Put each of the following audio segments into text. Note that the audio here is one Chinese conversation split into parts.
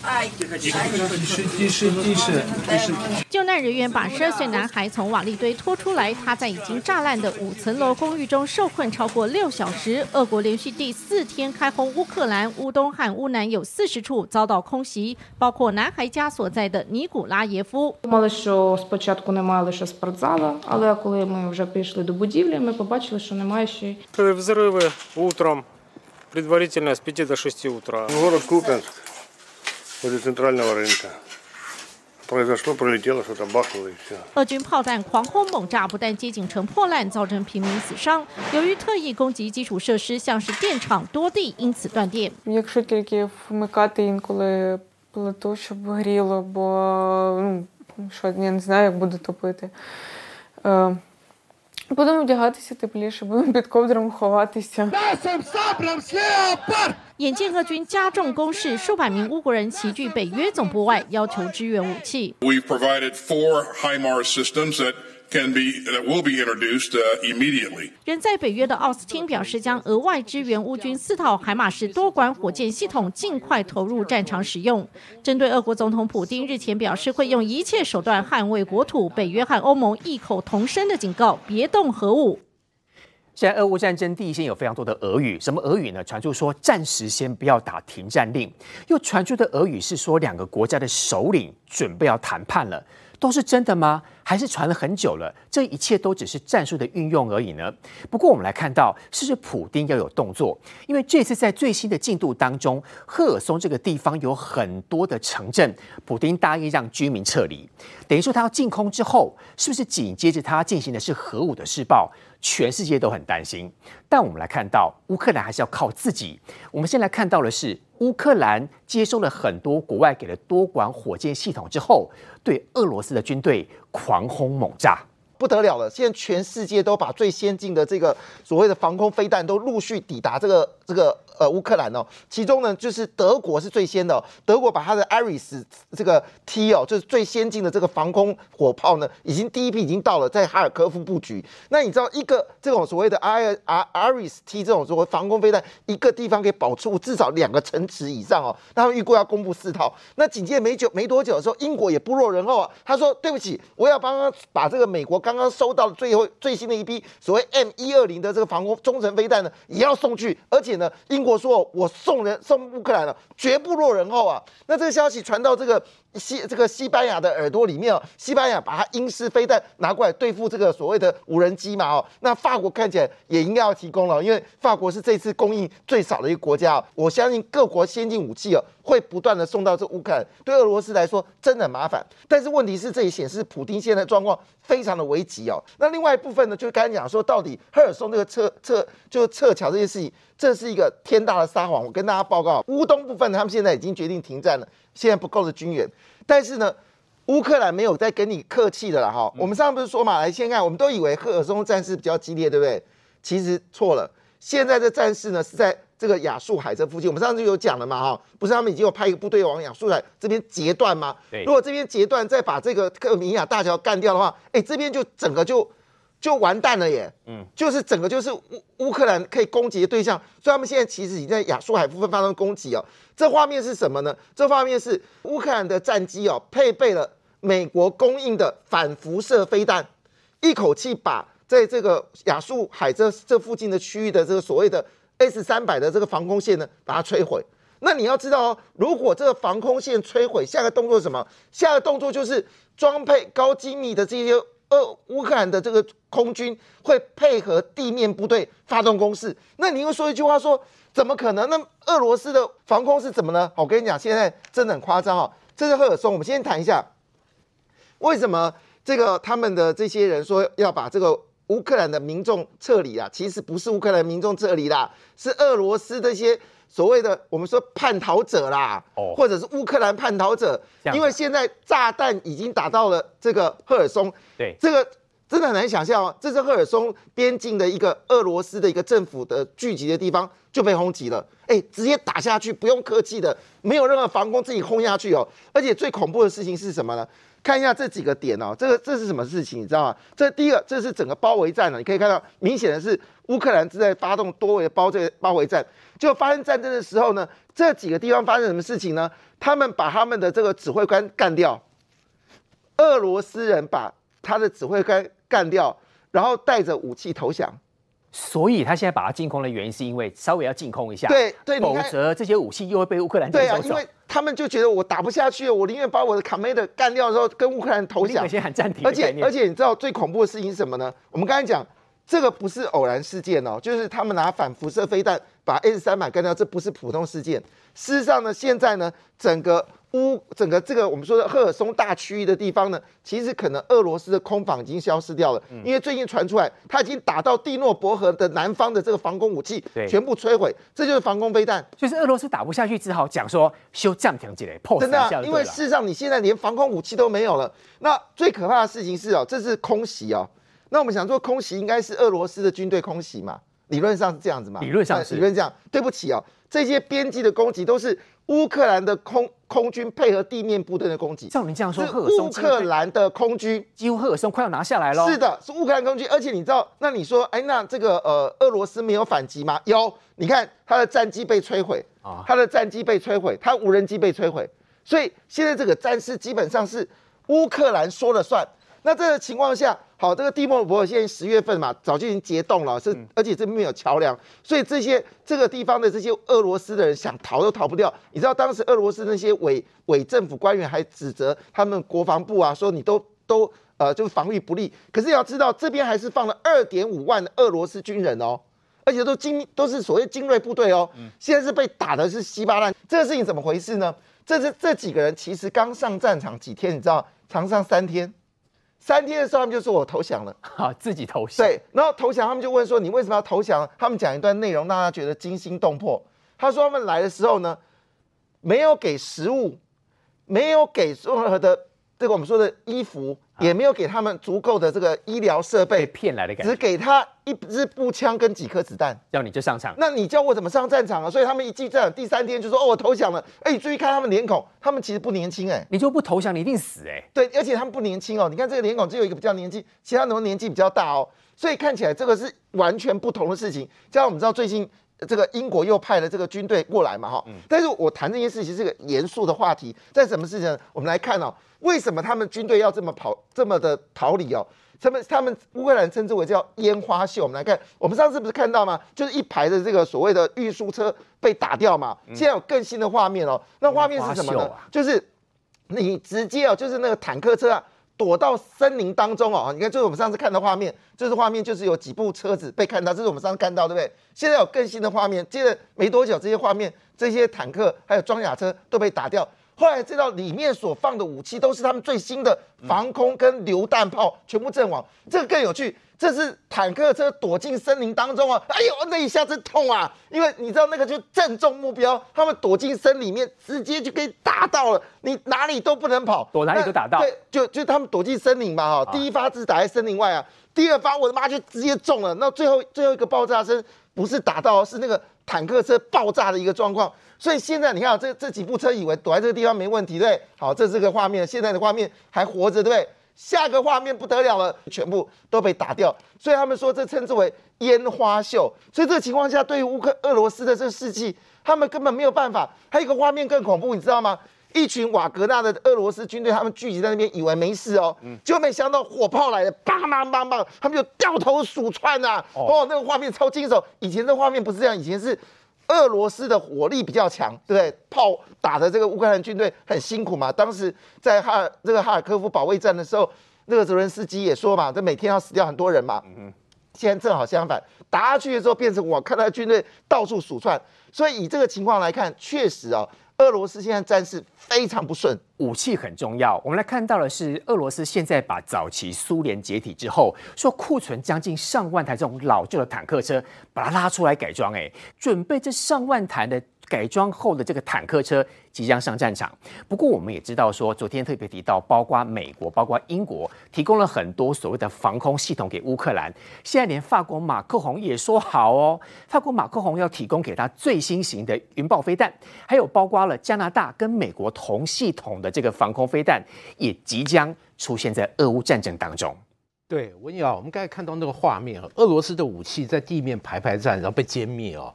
救难人员把十二岁男孩从瓦砾堆拖出来，他在已经炸烂的五层楼公寓中受困超过六小时。俄国连续第四天开轰乌克兰，乌东和乌南有四十处遭到空袭，包括男孩家所在的尼古拉耶夫。Думали, що спочатку немає лише спортзала, але коли ми вже прийшли до будівлі, ми побачили, що немає ще й Взрывы утром, предварительно с 5 до 6 утра. Город Купенск, возле центрального рынка. Произошло, пролетело, что-то бахнуло и все. 俄军炮弹狂轰猛炸，不但街景成破烂，造成平民死伤。由于特意攻击基础设施，像是电厂多地因此断电。 Якщо тільки вмикати інколи плиту, щоб гріло, бо ну, що я не знаю, як буду топити. Е, будемо вдягатися тепліше, будемо під ковдром ховатися. 眼见俄军加重攻势，数百名乌国人齐聚北约总部外，要求支援武器。 We've provided four HIMARS systems that Can be that will be introduced uh, immediately. 人在北约的奥斯汀表示，将额外支援乌军四套海马式多管火箭系统，尽快投入战场使用。针对俄国总统普京日前表示会用一切手段捍卫国土，北约和欧盟异口同声的警告：别动核武。现在俄乌战争第一线有非常多的俄语，什么俄语呢？传出说暂时先不要打停战令，又传出的俄语是说两个国家的首领准备要谈判了，都是真的吗？还是传了很久了？这一切都只是战术的运用而已呢？不过我们来看到，是不是普丁要有动作？因为这次在最新的进度当中，赫尔松这个地方有很多的城镇，普丁答应让居民撤离，等于说他要进空之后，是不是紧接着他进行的是核武的试爆？全世界都很担心，但我们来看到乌克兰还是要靠自己。我们先来看到的是乌克兰接收了很多国外给的多管火箭系统之后，对俄罗斯的军队狂轰猛炸。不得了了！现在全世界都把最先进的这个所谓的防空飞弹都陆续抵达这个这个呃乌克兰哦。其中呢，就是德国是最先的、哦，德国把它的 Iris 这个 T 哦，就是最先进的这个防空火炮呢，已经第一批已经到了，在哈尔科夫布局。那你知道一个这种所谓的 I R Iris T 这种所谓防空飞弹，一个地方可以保住至少两个城池以上哦。他们预估要公布四套。那紧接着没久没多久的时候，英国也不落人后啊，他说对不起，我要帮他把这个美国刚刚刚收到的最后最新的一批所谓 M 一二零的这个防空中程飞弹呢，也要送去。而且呢，英国说我送人送乌克兰了，绝不落人后啊。那这个消息传到这个西这个西班牙的耳朵里面哦，西班牙把它英式飞弹拿过来对付这个所谓的无人机嘛哦。那法国看起来也应该要提供了，因为法国是这次供应最少的一个国家哦。我相信各国先进武器哦会不断的送到这乌克兰，对俄罗斯来说真的很麻烦。但是问题是这里显示普丁现在状况非常的危急哦。那另外一部分呢，就是刚才讲说到底赫尔松这个撤撤就撤侨这件事情，这是一个天大的撒谎。我跟大家报告，乌东部分他们现在已经决定停战了，现在不够的军援，但是呢。乌克兰没有在跟你客气的了哈，我们上次不是说嘛，来先看，我们都以为赫尔松战事比较激烈，对不对？其实错了，现在的战事呢是在这个亚速海这附近。我们上次有讲了嘛哈，不是他们已经有派一个部队往亚速海这边截断吗？对如果这边截断，再把这个克米亚大桥干掉的话，哎，这边就整个就就完蛋了耶。嗯，就是整个就是乌乌克兰可以攻击的对象，所以他们现在其实已经在亚速海部分发生攻击哦。这画面是什么呢？这画面是乌克兰的战机哦，配备了美国供应的反辐射飞弹，一口气把在这个亚速海这这附近的区域的这个所谓的 S 三百的这个防空线呢，把它摧毁。那你要知道哦，如果这个防空线摧毁，下个动作是什么？下个动作就是装配高精密的这些俄乌克兰的这个空军会配合地面部队发动攻势。那你又说一句话说，怎么可能？那俄罗斯的防空是怎么呢？我跟你讲，现在真的很夸张哦。这是赫尔松，我们先谈一下，为什么这个他们的这些人说要把这个乌克兰的民众撤离啊？其实不是乌克兰民众撤离啦，是俄罗斯这些所谓的我们说叛逃者啦，哦或者是乌克兰叛逃者因为现在炸弹已经打到了这个赫尔松，对这个真的很难想象哦，这是赫尔松边境的一个俄罗斯的一个政府的聚集的地方就被轰击了，哎，直接打下去，不用客气的，没有任何防空，自己轰下去哦。而且最恐怖的事情是什么呢？看一下这几个点哦，这个这是什么事情？你知道吗？这第一个，这是整个包围战呢，你可以看到，明显的是乌克兰正在发动多维包这包围战。就发生战争的时候呢，这几个地方发生什么事情呢？他们把他们的这个指挥官干掉，俄罗斯人把他的指挥官干掉，然后带着武器投降。所以他现在把它净空的原因，是因为稍微要进空一下，对对，否则这些武器又会被乌克兰对啊，走因为他们就觉得我打不下去了，我宁愿把我的 commander 干掉的时候，跟乌克兰投降。先喊暂停。而且而且，你知道最恐怖的事情是什么呢？我们刚才讲，这个不是偶然事件哦，就是他们拿反辐射飞弹把 S 三百干掉，这不是普通事件。事实上呢，现在呢，整个乌整个这个我们说的赫尔松大区域的地方呢，其实可能俄罗斯的空防已经消失掉了，因为最近传出来，他已经打到蒂诺伯河的南方的这个防空武器，全部摧毁，这就是防空飞弹。就是俄罗斯打不下去，只好讲说修暂停起来，破真的，因为事实上你现在连防空武器都没有了。那最可怕的事情是哦，这是空袭哦。那我们想说，空袭应该是俄罗斯的军队空袭嘛？理论上是这样子嘛？理论上是理论这样。对不起哦，这些边际的攻击都是乌克兰的空空军配合地面部队的攻击。照你这样说，乌克兰的空军几乎赫尔松快要拿下来了。是的，是乌克兰空军。而且你知道，那你说，哎，那这个呃，俄罗斯没有反击吗？有，你看他的战机被摧毁啊，他的战机被摧毁，他无人机被摧毁。所以现在这个战事基本上是乌克兰说了算。那这个情况下，好，这个蒂莫博尔现在十月份嘛，早就已经结冻了，是而且这边有桥梁，所以这些这个地方的这些俄罗斯的人想逃都逃不掉。你知道当时俄罗斯那些伪伪政府官员还指责他们国防部啊，说你都都呃就是防御不利。可是要知道这边还是放了二点五万的俄罗斯军人哦，而且都精都是所谓精锐部队哦。现在是被打的是稀巴烂，这个事情怎么回事呢？这是这几个人其实刚上战场几天，你知道，常上三天。三天的时候，他们就说我投降了，好，自己投降。对，然后投降，他们就问说你为什么要投降？他们讲一段内容，让他觉得惊心动魄。他说他们来的时候呢，没有给食物，没有给任何的这个我们说的衣服。也没有给他们足够的这个医疗设备，骗来的感觉，只给他一支步枪跟几颗子弹，要你就上场。那你叫我怎么上战场啊？所以他们一进战，第三天就说：“哦，我投降了。”哎，注意看他们脸孔，他们其实不年轻哎。你就不投降，你一定死哎。对，而且他们不年轻哦。你看这个脸孔只有一个比较年轻，其他都年纪比较大哦。所以看起来这个是完全不同的事情。加上我们知道最近这个英国又派了这个军队过来嘛哈。但是我谈这件事情是个严肃的话题，在什么事情？我们来看哦。为什么他们军队要这么跑，这么的逃离哦？他们他们乌克兰称之为叫烟花秀。我们来看，我们上次不是看到吗？就是一排的这个所谓的运输车被打掉嘛。现在有更新的画面哦。那画面是什么呢？就是你直接哦，就是那个坦克车啊，躲到森林当中哦。你看，这是我们上次看的画面，这是画面就是有几部车子被看到，这是我们上次看到，对不对？现在有更新的画面，接着没多久，这些画面，这些坦克还有装甲车都被打掉。后来知道里面所放的武器都是他们最新的防空跟榴弹炮，全部阵亡。这个更有趣，这是坦克车躲进森林当中啊！哎呦，那一下子痛啊！因为你知道那个就正中目标，他们躲进森里面，直接就可以打到了，你哪里都不能跑，躲哪里都打到。对，就就他们躲进森林嘛，哈，第一发是打在森林外啊，第二发我的妈就直接中了。那最后最后一个爆炸声不是打到，是那个坦克车爆炸的一个状况。所以现在你看，这这几部车以为躲在这个地方没问题，对？好，这是个画面，现在的画面还活着，对？下个画面不得了了，全部都被打掉。所以他们说这称之为烟花秀。所以这个情况下，对于乌克俄罗斯的这个士气，他们根本没有办法。还有一个画面更恐怖，你知道吗？一群瓦格纳的俄罗斯军队，他们聚集在那边，以为没事哦，就没想到火炮来了，梆梆梆梆，他们就掉头鼠窜呐。哦，那个画面超惊悚。以前的画面不是这样，以前是。俄罗斯的火力比较强，对不对？炮打的这个乌克兰军队很辛苦嘛。当时在哈这个哈尔科夫保卫战的时候，那个泽连斯基也说嘛，这每天要死掉很多人嘛。嗯现在正好相反，打下去的时候变成我看到军队到处鼠窜，所以以这个情况来看，确实啊。俄罗斯现在战事非常不顺，武器很重要。我们来看到的是，俄罗斯现在把早期苏联解体之后，说库存将近上万台这种老旧的坦克车，把它拉出来改装，哎，准备这上万台的改装后的这个坦克车即将上战场。不过我们也知道说，昨天特别提到，包括美国、包括英国提供了很多所谓的防空系统给乌克兰。现在连法国马克宏也说好哦，法国马克宏要提供给他最新型的云豹飞弹，还有包括了加拿大跟美国同系统的这个防空飞弹，也即将出现在俄乌战争当中。对，文瑶，我们刚才看到那个画面，俄罗斯的武器在地面排排站，然后被歼灭哦，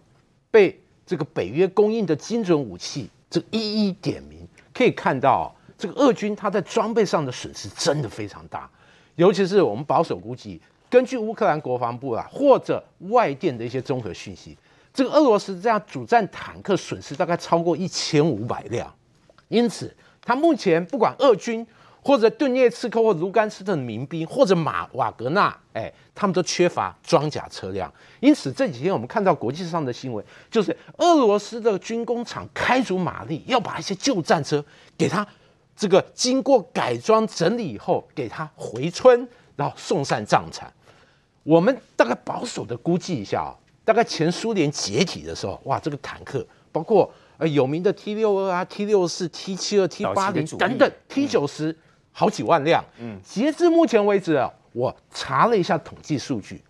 被这个北约供应的精准武器这一一点名，可以看到这个俄军他在装备上的损失真的非常大，尤其是我们保守估计，根据乌克兰国防部啊或者外电的一些综合讯息，这个俄罗斯这样主战坦克损失大概超过一千五百辆，因此他目前不管俄军。或者顿涅茨克或卢甘斯克的民兵，或者马瓦格纳，哎，他们都缺乏装甲车辆。因此这几天我们看到国际上的新闻，就是俄罗斯的军工厂开足马力，要把一些旧战车给他这个经过改装整理以后，给他回村，然后送上战场。我们大概保守的估计一下啊，大概前苏联解体的时候，哇，这个坦克包括呃有名的 T 六二啊、T 六四、T 七二、T 八零等等 T 九十。好几万辆，嗯，截至目前为止啊，我查了一下统计数据，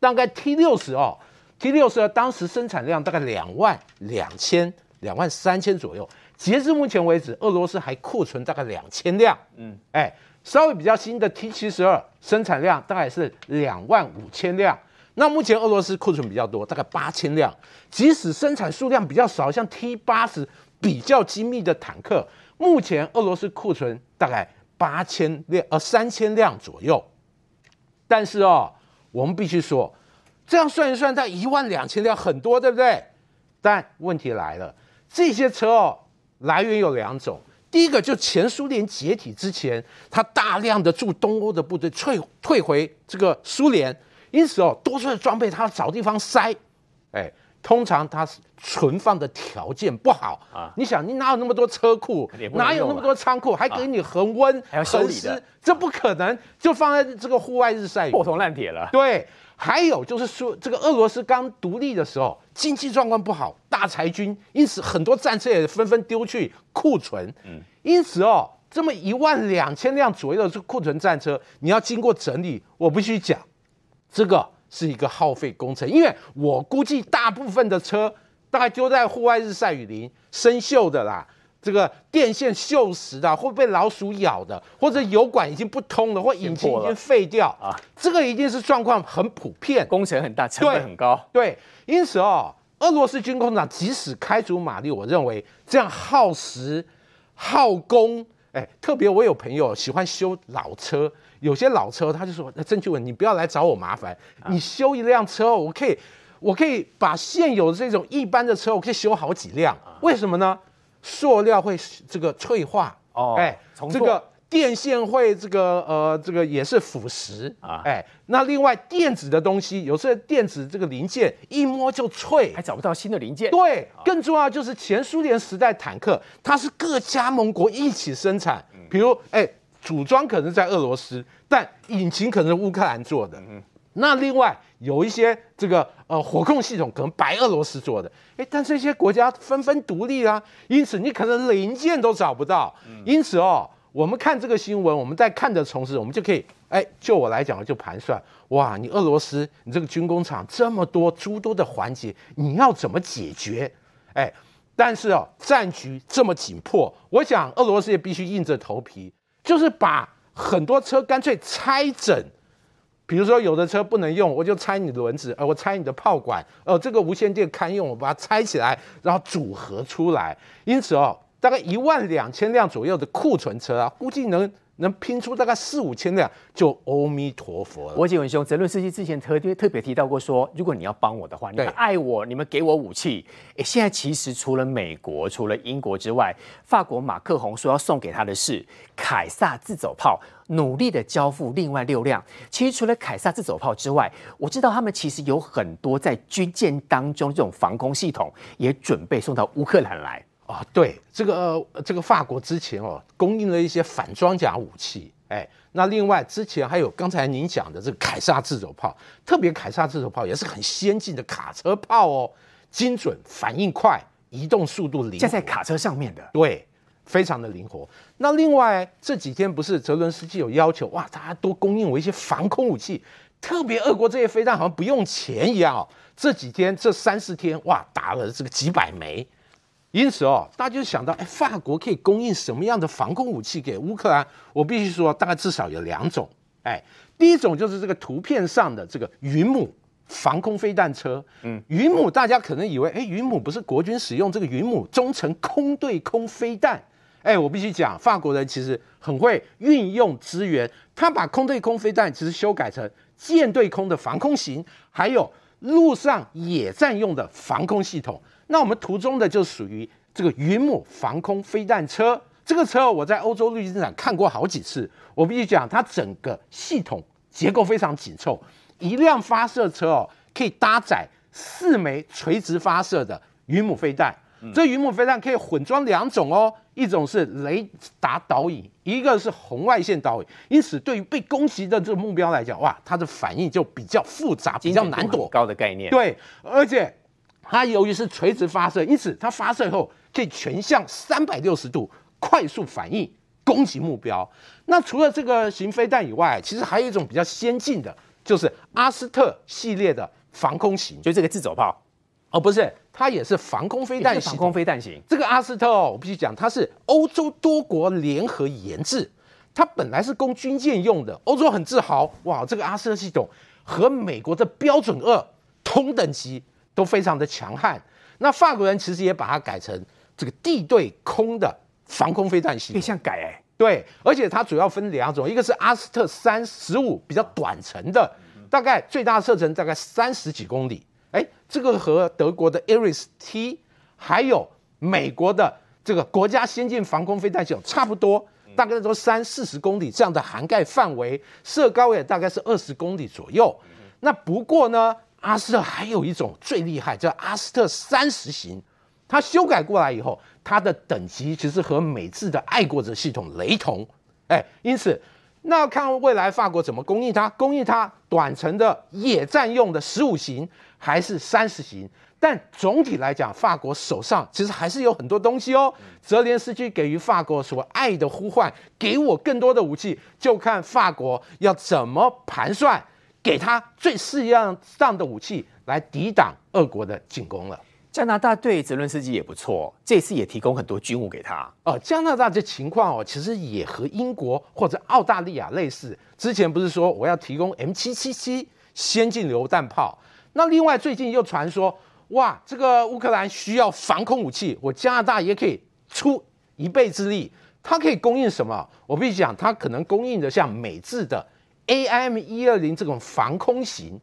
大概 T 六十哦，T 六十当时生产量大概两万两千、两万三千左右。截至目前为止，俄罗斯还库存大概两千辆，嗯，哎，稍微比较新的 T 七十二生产量大概是两万五千辆。那目前俄罗斯库存比较多，大概八千辆。即使生产数量比较少，像 T 八十比较精密的坦克，目前俄罗斯库存大概。八千辆呃三千辆左右，但是哦，我们必须说，这样算一算，它一万两千辆很多，对不对？但问题来了，这些车哦，来源有两种，第一个就前苏联解体之前，它大量的驻东欧的部队退退回这个苏联，因此哦，多出的装备它要找地方塞，哎。通常它是存放的条件不好啊！你想，你哪有那么多车库，哪有那么多仓库，还给你恒温、还要修理的，这不可能，就放在这个户外日晒雨，破铜烂铁了。对，还有就是说，这个俄罗斯刚独立的时候，经济状况不好，大裁军，因此很多战车也纷纷丢去库存。嗯，因此哦，这么一万两千辆左右的库存战车，你要经过整理，我必须讲，这个。是一个耗费工程，因为我估计大部分的车大概丢在户外日晒雨淋，生锈的啦，这个电线锈蚀的，会被老鼠咬的，或者油管已经不通了，或引擎已经废掉啊，这个一定是状况很普遍，工程很大，成本很高。对，因此哦，俄罗斯军工厂即使开足马力，我认为这样耗时、耗工，哎，特别我有朋友喜欢修老车。有些老车，他就说：“那郑俊文，你不要来找我麻烦，你修一辆车，我可以，我可以把现有的这种一般的车，我可以修好几辆。为什么呢？塑料会这个脆化，哦，哎，这个电线会这个呃，这个也是腐蚀啊，哎，那另外电子的东西，有时候电子这个零件一摸就脆，还找不到新的零件。对，更重要就是前苏联时代坦克，它是各加盟国一起生产，比如哎。”组装可能在俄罗斯，但引擎可能是乌克兰做的。那另外有一些这个呃火控系统可能白俄罗斯做的。哎，但这些国家纷纷独立啊，因此你可能零件都找不到。因此哦，我们看这个新闻，我们在看的同时，我们就可以哎，就我来讲就盘算，哇，你俄罗斯你这个军工厂这么多诸多的环节，你要怎么解决？哎，但是哦，战局这么紧迫，我想俄罗斯也必须硬着头皮。就是把很多车干脆拆整，比如说有的车不能用，我就拆你的轮子，呃，我拆你的炮管，呃，这个无线电堪用，我把它拆起来，然后组合出来。因此哦，大概一万两千辆左右的库存车啊，估计能。能拼出大概四五千辆，就阿弥陀佛了。我几文兄，泽伦斯基之前特别特别提到过，说如果你要帮我的话，你们爱我，你们给我武器。哎，现在其实除了美国、除了英国之外，法国马克宏说要送给他的是凯撒自走炮，努力的交付另外六辆。其实除了凯撒自走炮之外，我知道他们其实有很多在军舰当中这种防空系统也准备送到乌克兰来。啊，对这个这个法国之前哦，供应了一些反装甲武器，哎，那另外之前还有刚才您讲的这个凯撒自走炮，特别凯撒自走炮也是很先进的卡车炮哦，精准、反应快、移动速度灵活，架在卡车上面的。对，非常的灵活。那另外这几天不是泽伦斯基有要求哇，大家多供应我一些防空武器，特别俄国这些飞弹好像不用钱一样哦。这几天这三四天哇，打了这个几百枚。因此哦，大家就想到，哎，法国可以供应什么样的防空武器给乌克兰？我必须说，大概至少有两种。哎，第一种就是这个图片上的这个云母防空飞弹车。嗯，云母大家可能以为，哎，云母不是国军使用这个云母中程空对空飞弹？哎，我必须讲，法国人其实很会运用资源，他把空对空飞弹其实修改成舰对空的防空型，还有陆上野战用的防空系统。那我们图中的就属于这个云母防空飞弹车，这个车我在欧洲陆军展看过好几次。我必须讲，它整个系统结构非常紧凑，一辆发射车哦可以搭载四枚垂直发射的云母飞弹。这云母飞弹可以混装两种哦，一种是雷达导引，一个是红外线导引。因此，对于被攻击的这个目标来讲，哇，它的反应就比较复杂，比较难躲。高的概念。对，而且。它由于是垂直发射，因此它发射后可以全向三百六十度快速反应攻击目标。那除了这个型飞弹以外，其实还有一种比较先进的，就是阿斯特系列的防空型，就这个自走炮。哦，不是，它也是防空飞弹型，防空飞弹型。这个阿斯特哦，我必须讲，它是欧洲多国联合研制，它本来是供军舰用的，欧洲很自豪，哇，这个阿斯特系统和美国的标准二同等级。都非常的强悍。那法国人其实也把它改成这个地对空的防空飞弹系统，像改哎，对，而且它主要分两种，一个是阿斯特三十五比较短程的，大概最大射程大概三十几公里，哎，这个和德国的 a r i s T，还有美国的这个国家先进防空飞弹系统差不多，大概都三四十公里这样的涵盖范围，射高也大概是二十公里左右。那不过呢？阿斯特还有一种最厉害，叫阿斯特三十型，它修改过来以后，它的等级其实和美制的爱国者系统雷同，哎，因此那要看未来法国怎么供应它，供应它短程的野战用的十五型还是三十型，但总体来讲，法国手上其实还是有很多东西哦。泽连斯基给予法国所爱的呼唤，给我更多的武器，就看法国要怎么盘算。给他最适样上的武器来抵挡俄国的进攻了。加拿大对泽伦斯基也不错，这次也提供很多军务给他。哦，加拿大这情况哦，其实也和英国或者澳大利亚类似。之前不是说我要提供 M 七七七先进榴弹炮？那另外最近又传说，哇，这个乌克兰需要防空武器，我加拿大也可以出一倍之力。它可以供应什么？我必须讲，它可能供应的像美制的。AIM 一二零这种防空型，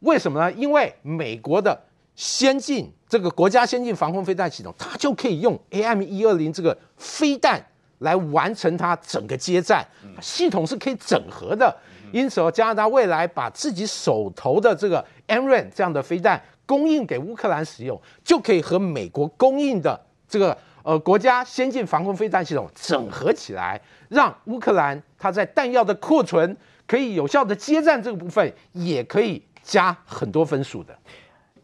为什么呢？因为美国的先进这个国家先进防空飞弹系统，它就可以用 AM 一二零这个飞弹来完成它整个接战，系统是可以整合的。因此，加拿大未来把自己手头的这个 AMRAAM 这样的飞弹供应给乌克兰使用，就可以和美国供应的这个呃国家先进防空飞弹系统整合起来，让乌克兰它在弹药的库存。可以有效的接战这个部分，也可以加很多分数的。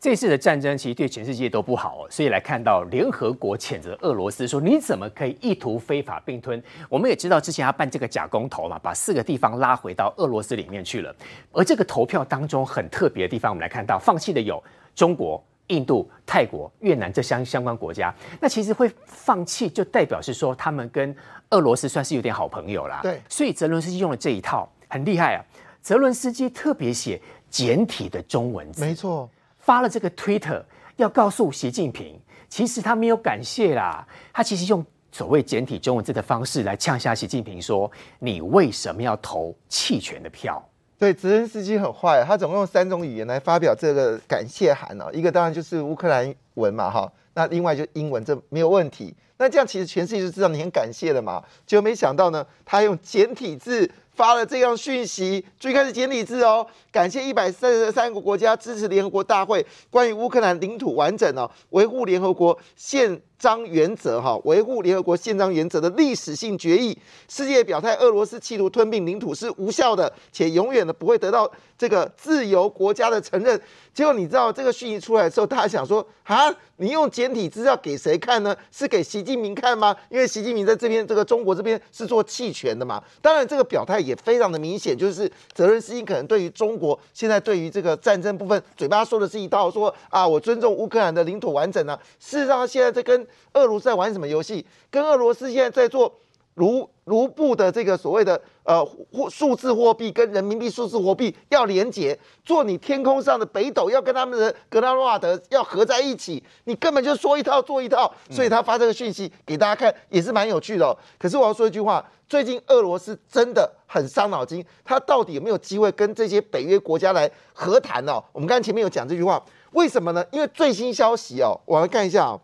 这次的战争其实对全世界都不好哦，所以来看到联合国谴责俄罗斯说你怎么可以意图非法并吞？我们也知道之前他办这个假公投嘛，把四个地方拉回到俄罗斯里面去了。而这个投票当中很特别的地方，我们来看到放弃的有中国、印度、泰国、越南这相相关国家。那其实会放弃，就代表是说他们跟俄罗斯算是有点好朋友啦。对，所以泽伦斯基用了这一套。很厉害啊！泽伦斯基特别写简体的中文字，没错，发了这个 Twitter 要告诉习近平，其实他没有感谢啦，他其实用所谓简体中文字的方式来呛下习近平，说你为什么要投弃权的票？对，泽连斯基很坏，他总共用三种语言来发表这个感谢函哦，一个当然就是乌克兰文嘛，哈，那另外就英文，这没有问题。那这样其实全世界就知道你很感谢了嘛，结果没想到呢，他用简体字。发了这样讯息，最开始简体字哦，感谢一百三十三个国家支持联合国大会关于乌克兰领土完整哦，维护联合国宪章原则哈，维护联合国宪章原则的历史性决议。世界表态，俄罗斯企图吞并领土是无效的，且永远的不会得到这个自由国家的承认。结果你知道这个讯息出来的时候，大家想说啊，你用简体资料给谁看呢？是给习近平看吗？因为习近平在这边这个中国这边是做弃权的嘛。当然，这个表态也非常的明显，就是泽连斯基可能对于中国现在对于这个战争部分，嘴巴说的是一套，说啊我尊重乌克兰的领土完整啊。事实上，现在在跟俄罗斯在玩什么游戏？跟俄罗斯现在在做。卢卢布的这个所谓的呃货数字货币跟人民币数字货币要连结，做你天空上的北斗要跟他们的格拉诺瓦德要合在一起，你根本就说一套做一套，所以他发这个讯息给大家看也是蛮有趣的。可是我要说一句话，最近俄罗斯真的很伤脑筋，他到底有没有机会跟这些北约国家来和谈呢？我们刚才前面有讲这句话，为什么呢？因为最新消息哦，我来看一下哦，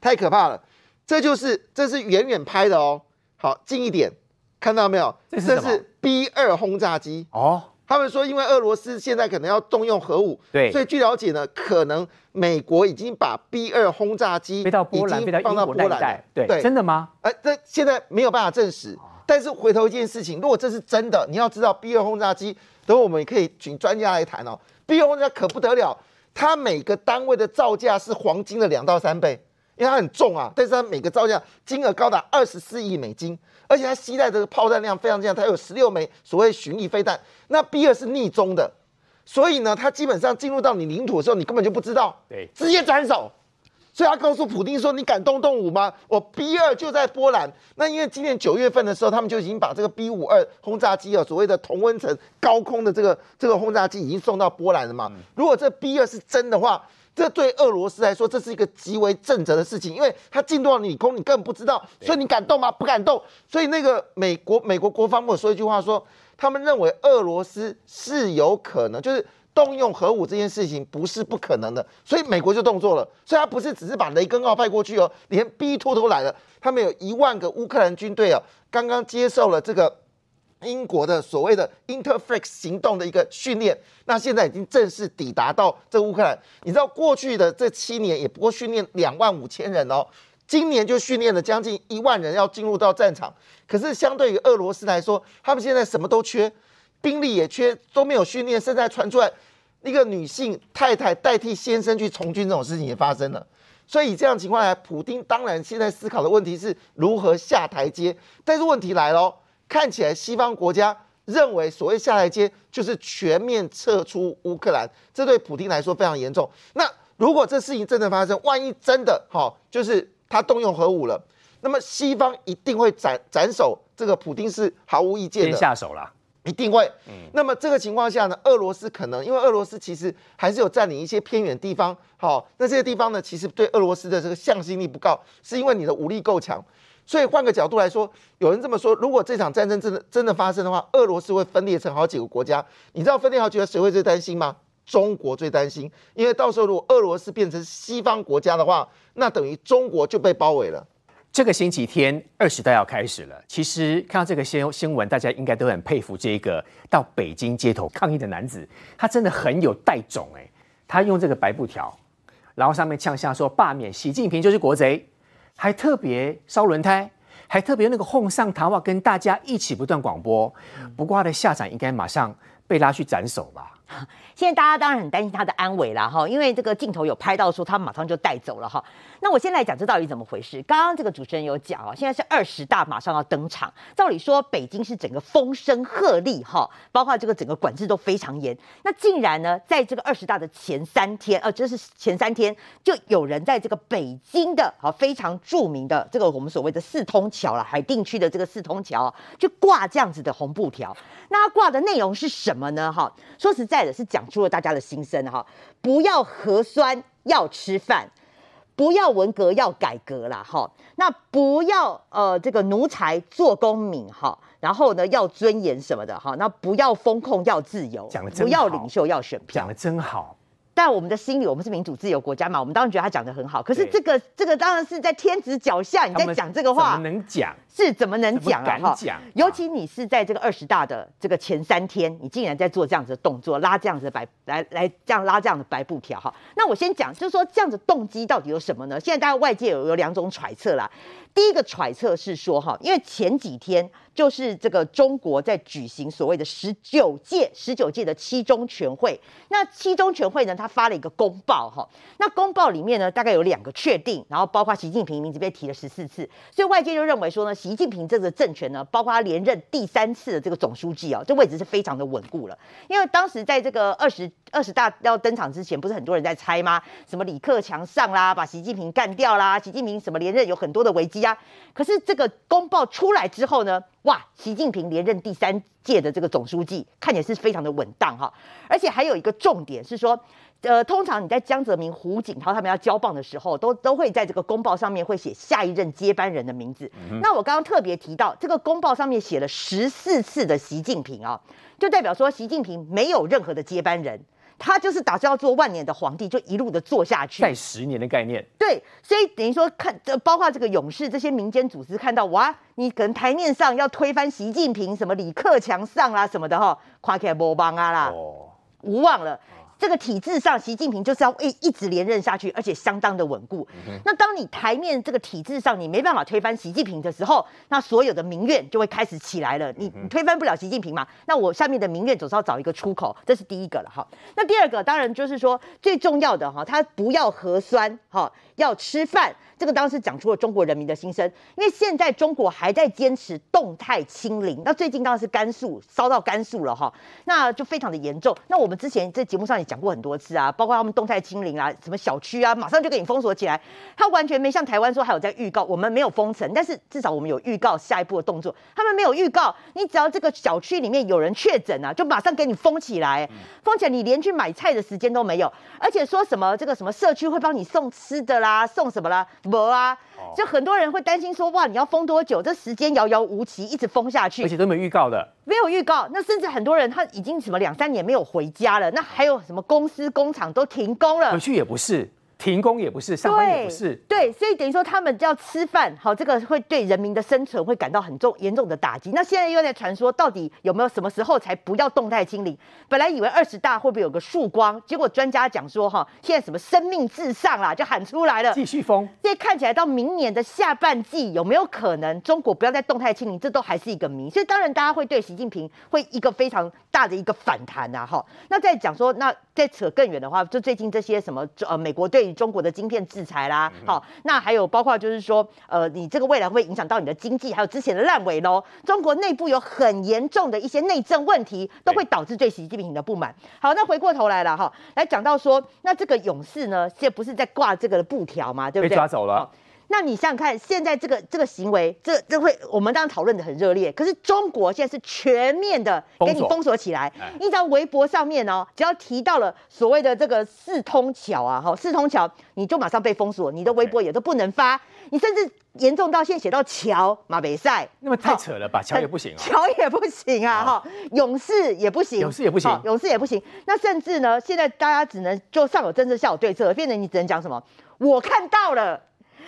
太可怕了。这就是这是远远拍的哦，好近一点，看到没有？这是是 B 二轰炸机哦。他们说，因为俄罗斯现在可能要动用核武，对，所以据了解呢，可能美国已经把 B 二轰炸机飞到波兰，飞到英国那对对，真的吗？哎，这现在没有办法证实。但是回头一件事情，如果这是真的，你要知道 B 二轰炸机，等会我们也可以请专家来谈哦。B 二轰炸可不得了，它每个单位的造价是黄金的两到三倍。因为它很重啊，但是它每个造价金额高达二十四亿美金，而且它携带的炮弹量非常强，它有十六枚所谓巡弋飞弹。那 B 二是逆中的，所以呢，它基本上进入到你领土的时候，你根本就不知道，对，直接斩首。所以他告诉普京说：“你敢动动武吗？我 B 二就在波兰。那因为今年九月份的时候，他们就已经把这个 B 五二轰炸机啊，所谓的同温层高空的这个这个轰炸机已经送到波兰了嘛。如果这 B 二是真的话，这对俄罗斯来说，这是一个极为正则的事情，因为他进入到领空，你根本不知道，所以你敢动吗？不敢动。所以那个美国美国国防部说一句话，说他们认为俄罗斯是有可能，就是动用核武这件事情不是不可能的，所以美国就动作了。所以他不是只是把雷根号派过去哦，连 B 托都来了。他们有一万个乌克兰军队啊，刚刚接受了这个。英国的所谓的 Interflex 行动的一个训练，那现在已经正式抵达到这乌克兰。你知道过去的这七年也不过训练两万五千人哦，今年就训练了将近一万人要进入到战场。可是相对于俄罗斯来说，他们现在什么都缺，兵力也缺，都没有训练。现在传出来一个女性太太代替先生去从军这种事情也发生了。所以以这样情况下，普京当然现在思考的问题是如何下台阶。但是问题来了。看起来西方国家认为所谓下台阶就是全面撤出乌克兰，这对普京来说非常严重。那如果这事情真的发生，万一真的哈，就是他动用核武了，那么西方一定会斩斩首，这个普京是毫无意见的，先下手了，一定会。那么这个情况下呢，俄罗斯可能因为俄罗斯其实还是有占领一些偏远地方，好，那这些地方呢，其实对俄罗斯的这个向心力不高，是因为你的武力够强。所以换个角度来说，有人这么说：如果这场战争真的真的发生的话，俄罗斯会分裂成好几个国家。你知道分裂好几个谁会最担心吗？中国最担心，因为到时候如果俄罗斯变成西方国家的话，那等于中国就被包围了。这个星期天二十代要开始了。其实看到这个新新闻，大家应该都很佩服这个到北京街头抗议的男子，他真的很有带种哎。他用这个白布条，然后上面呛下说罢免习近平就是国贼。还特别烧轮胎，还特别那个哄上谈话，跟大家一起不断广播。不过他的下场应该马上被拉去斩首吧。现在大家当然很担心他的安危啦，哈，因为这个镜头有拍到说他马上就带走了哈。那我先来讲这到底怎么回事？刚刚这个主持人有讲哦，现在是二十大马上要登场，照理说北京是整个风声鹤唳哈，包括这个整个管制都非常严。那竟然呢，在这个二十大的前三天，呃，这是前三天，就有人在这个北京的好非常著名的这个我们所谓的四通桥了，海淀区的这个四通桥，就挂这样子的红布条。那挂的内容是什么呢？哈，说实在的，是讲出了大家的心声哈，不要核酸，要吃饭。不要文革要改革啦，哈，那不要呃这个奴才做公民哈，然后呢要尊严什么的哈，那不要风控要自由，讲的真不要领袖要选票，讲的真好。但我们的心里，我们是民主自由国家嘛，我们当然觉得他讲的很好。可是对这个这个当然是在天子脚下，你在讲这个话怎么，能讲？是怎么能讲啊？怎么敢讲尤其你是在这个二十大的这个前三天，你竟然在做这样子的动作，拉这样子的白来来这样拉这样的白布条哈。那我先讲，就是说这样子动机到底有什么呢？现在大家外界有有两种揣测啦。第一个揣测是说哈，因为前几天就是这个中国在举行所谓的十九届十九届的七中全会，那七中全会呢，他发了一个公报哈，那公报里面呢，大概有两个确定，然后包括习近平名字被提了十四次，所以外界就认为说呢，习近平这个政权呢，包括他连任第三次的这个总书记啊，这位置是非常的稳固了。因为当时在这个二十二十大要登场之前，不是很多人在猜吗？什么李克强上啦，把习近平干掉啦，习近平什么连任有很多的危机啊。可是这个公报出来之后呢，哇，习近平连任第三届的这个总书记，看起来是非常的稳当哈。而且还有一个重点是说。呃，通常你在江泽民、胡锦涛他们要交棒的时候，都都会在这个公报上面会写下一任接班人的名字。那我刚刚特别提到，这个公报上面写了十四次的习近平啊，就代表说习近平没有任何的接班人，他就是打算要做万年的皇帝，就一路的做下去。在十年的概念，对，所以等于说看，这包括这个勇士这些民间组织看到哇，你可能台面上要推翻习近平，什么李克强上啦什么的哈，夸起来无帮啊啦，哦，无望了。这个体制上，习近平就是要一一直连任下去，而且相当的稳固。那当你台面这个体制上你没办法推翻习近平的时候，那所有的民怨就会开始起来了。你你推翻不了习近平嘛？那我下面的民怨总是要找一个出口，这是第一个了哈。那第二个当然就是说最重要的哈，他不要核酸哈，要吃饭。这个当时讲出了中国人民的心声，因为现在中国还在坚持动态清零，那最近当然是甘肃烧到甘肃了哈，那就非常的严重。那我们之前在节目上也讲过很多次啊，包括他们动态清零啊，什么小区啊，马上就给你封锁起来，他完全没像台湾说还有在预告，我们没有封城，但是至少我们有预告下一步的动作，他们没有预告，你只要这个小区里面有人确诊啊，就马上给你封起来，封起来你连去买菜的时间都没有，而且说什么这个什么社区会帮你送吃的啦，送什么啦，没啊，就很多人会担心说哇，你要封多久？这时间遥遥无期，一直封下去，而且都没有预告的。没有预告，那甚至很多人他已经什么两三年没有回家了，那还有什么公司工厂都停工了。回，去也不是，停工也不是，上班也不是。对，所以等于说他们要吃饭，好，这个会对人民的生存会感到很重严重的打击。那现在又在传说，到底有没有什么时候才不要动态清零？本来以为二十大会不会有个曙光，结果专家讲说，哈，现在什么生命至上啦，就喊出来了。继续封，所以看起来到明年的下半季有没有可能中国不要再动态清零，这都还是一个谜。所以当然大家会对习近平会一个非常大的一个反弹呐、哈。那再讲说，那再扯更远的话，就最近这些什么呃美国对于中国的晶片制裁啦，好、那还有包括就是说呃你这个未来会影响到你的经济，还有之前的烂尾喽，中国内部有很严重的一些内政问题，都会导致对习近平的不满。好，那回过头来了哈，来讲到说，那这个勇士呢，现在不是在挂这个布条嘛，对不被对？抓走了好。那你想想看，现在这个这个行为，这这会我们当然讨论的很热烈。可是中国现在是全面的给你封锁起来哎，你只要微博上面哦，只要提到了所谓的这个四通桥啊，哈，四通桥你就马上被封锁，你的微博也都不能发，你甚至严重到现在写到桥马北赛，那么太扯了吧？桥也不行啊。桥也不行啊，哈，勇士也不行，勇士也不行好勇士也不行。那甚至呢，现在大家只能就上有政策，下有对策，变成你只能讲什么？我看到了。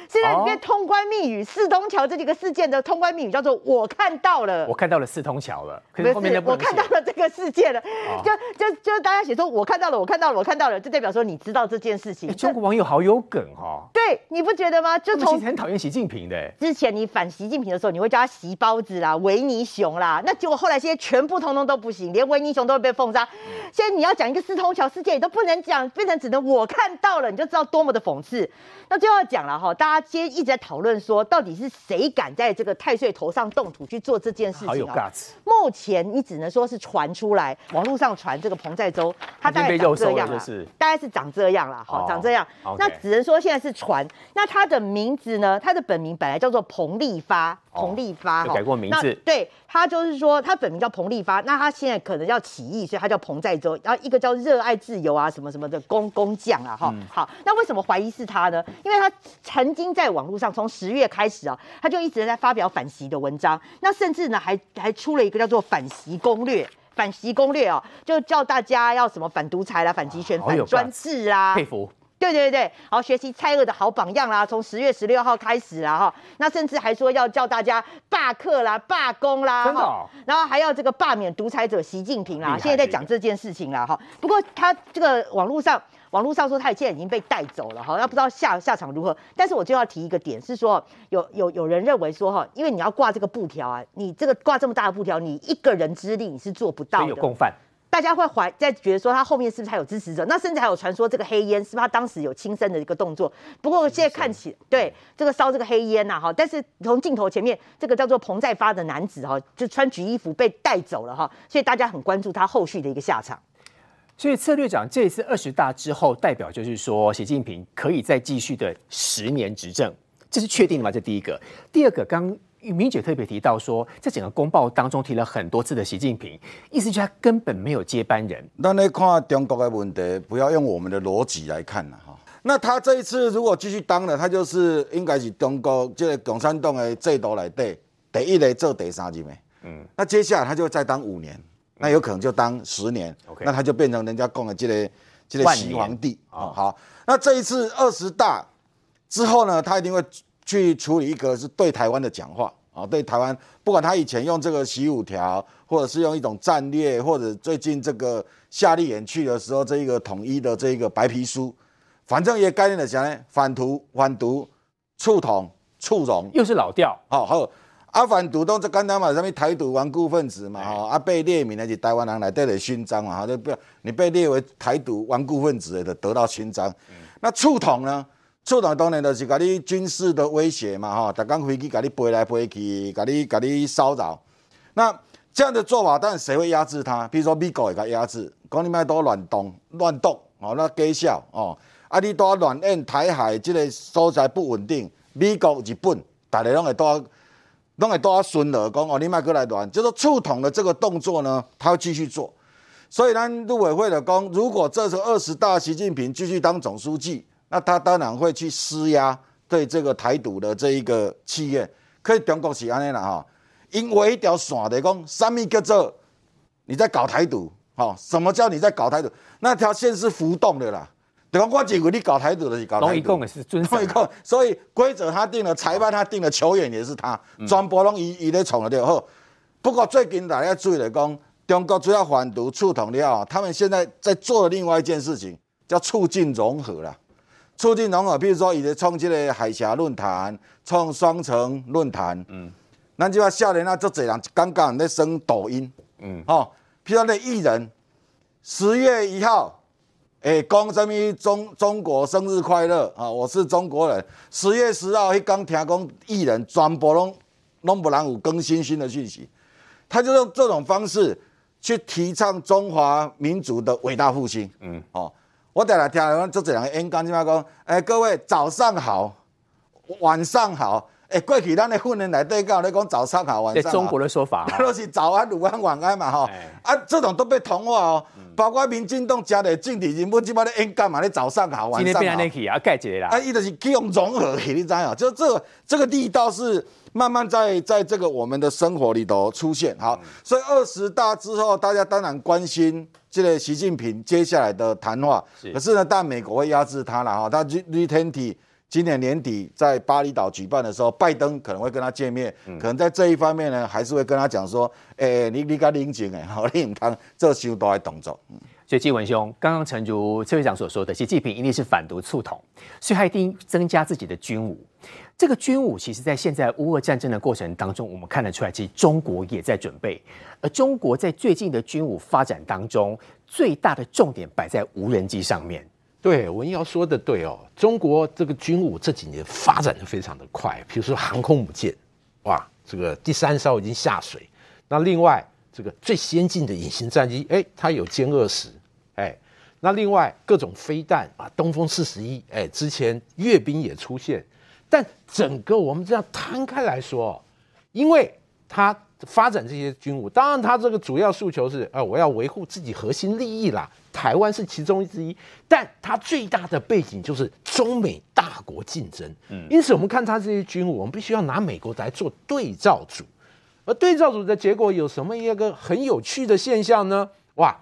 现在里面哦通关密语，四通桥这几个事件的通关密语叫做“我看到了”，我看到了四通桥了，可是后面的我看到了这个事件了，哦就就就大家写说我看到了，我看到了，我看到了，就代表说你知道这件事情。哎中国网友好有梗哦，对，你不觉得吗？就从其实很讨厌习近平的。哎之前你反习近平的时候，你会叫他习包子啦、维尼熊啦，那结果后来现在全部通通都不行，连维尼熊都会被封杀。现在你要讲一个四通桥事件，你都不能讲，变成只能我看到了，你就知道多么的讽刺。那就要讲了哈，大家今天一直在讨论说，到底是谁敢在这个太岁头上动土去做这件事好有情啊？guts，目前你只能说是传出来，网络上传这个彭在洲，他大概长这样啊就是大概是长这样啦，好，哦长这样。那只能说现在是传。那他的名字呢？他的本名本来叫做彭立发，彭立发哦改过名字那对他就是说，他本名叫彭立发，那他现在可能要起义，所以他叫彭在州。然后一个叫热爱自由啊，什么什么的工工匠啊，哈、好。那为什么怀疑是他呢？因为他曾经在网络上从十月开始啊，他就一直在发表反习的文章，那甚至呢还还出了一个叫做反习攻略。反袭攻略哦，就叫大家要什么反独裁啦、反集权、反专制啊，佩服。对对对，好学习蔡锷的好榜样啦，从十月十六号开始啦哈，那甚至还说要叫大家罢课啦、罢工啦，真的哦然后还要这个罢免独裁者习近平啦，现在在讲这件事情啦哈。不过他这个网络上。网络上说他现在已经被带走了哈，那不知道下下场如何。但是我就要提一个点是说，有有有人认为说哈，因为你要挂这个布条啊，你这个挂这么大的布条，你一个人之力你是做不到的。有共犯。大家会怀在觉得说他后面是不是还有支持者？那甚至还有传说这个黑烟是不是他当时有轻生的一个动作？不过现在看起对这个烧这个黑烟呐、哈，但是从镜头前面这个叫做彭再发的男子哈，就穿橘衣服被带走了哈，所以大家很关注他后续的一个下场。所以策略长这一次二十大之后，代表就是说，习近平可以再继续的十年执政，这是确定的吗？这第一个。第二个，刚明姐特别提到说，在整个公报当中提了很多次的习近平，意思就是他根本没有接班人。那来看中国的问题，不要用我们的逻辑来看了哈。那他这一次如果继续当了，他就是应该是中国这个共产党的制度来对第一类做第三任的。嗯，那接下来他就再当五年，那有可能就当十年。那他就变成人家讲的这个这个万年习皇帝啊哦。好，那这一次二十大之后呢，他一定会去处理一个是对台湾的讲话啊，对台湾，不管他以前用这个习五条，或者是用一种战略，或者最近这个夏立言去的时候，这一个统一的这一个白皮书，反正也概念的讲呢，反图、反独、促统、促融，又是老调，好好。啊，反独都这简单嘛，什么台独顽固分子嘛，吼、啊被列名的是台湾人来得了勋章嘛，哈，就不要你被列为台独顽固分子的得到勋章。那促统呢？促统当然就是甲你军事的威胁嘛，哈，逐工飞机甲你飞来飞去，甲你甲你骚扰。那这样的做法，当然谁会压制他？比如说美国也甲压制，讲你卖多乱动乱动，哦，那假笑哦，啊，你多乱演台海这个所在不稳定，美国、日本，大家拢会多。拢会多顺了，讲哦，你卖过来乱，就是触统的这个动作呢，他会继续做。所以呢，陆委会的讲，如果这次二十大习近平继续当总书记，那他当然会去施压对这个台独的这一个企业。可是中国是安尼啦哈，因为一条线的讲，什么叫做你在搞台独？哈，什么叫你在搞台独？那条线是浮动的啦。等于我认为你搞台独的是搞台独。龙一共也是遵守龙一共，所以规则他定了，裁判他定了，球员也是他，全部拢伊伊咧创了就好。不过最近大家注意来讲，中国主要反独触统了后，他们现在在做另外一件事情，叫促进融合啦。促进融合，比如说伊在创这个海峡论坛，创双城论坛，嗯，咱就要少年啊，足侪人刚刚在升抖音，嗯，哦，譬如说那艺人，十月一号。诶，讲什么中中国生日快乐啊！我是中国人。十月十号，迄刚听讲艺人全部拢拢不让有更新新的讯息，他就用这种方式去提倡中华民族的伟大复兴。嗯，哦，我等来听了这这两个演讲，就讲，诶，各位早上好，晚上好。诶，过去咱的训练内底讲咧讲早上好，晚上好。中国的说法 那都是早安、午安、晚安嘛，哈、啊，这种都被同化哦。包括民进党加的政治人物，基本上演干嘛咧？早上好，晚上好今天变成。那起啊，盖起来啊，啦。伊就是去用融合起，你知道？就这个这个力道是慢慢在在这个我们的生活里头出现。好，所以二十大之后，大家当然关心这个习近平接下来的谈话。可是呢，但美国会压制他了哈。他 G Twenty 今年年底在巴厘岛举办的时候，拜登可能会跟他见面，可能在这一方面呢，还是会跟他讲说，哎、你你该冷静诶，好，你唔通做伤大的动作。所以纪文兄，刚刚诚如崔会长所说的，习近平一定是反独促统，所以他一定增加自己的军武。这个军武，其实在现在乌俄战争的过程当中，我们看得出来，其实中国也在准备。而中国在最近的军武发展当中，最大的重点摆在无人机上面。对，文瑶说的对哦，中国这个军武这几年发展的非常的快，比如说航空母舰，哇，这个第三艘已经下水。那另外这个最先进的隐形战机，哎，它有歼二十，哎，那另外各种飞弹啊，东风四十一，哎，之前阅兵也出现，但整个我们这样摊开来说，因为他发展这些军武，当然他这个主要诉求是，呃，我要维护自己核心利益啦，台湾是其中之一，但他最大的背景就是中美大国竞争，嗯，因此我们看他这些军武，我们必须要拿美国来做对照组。而对照组的结果有什么一个很有趣的现象呢？哇，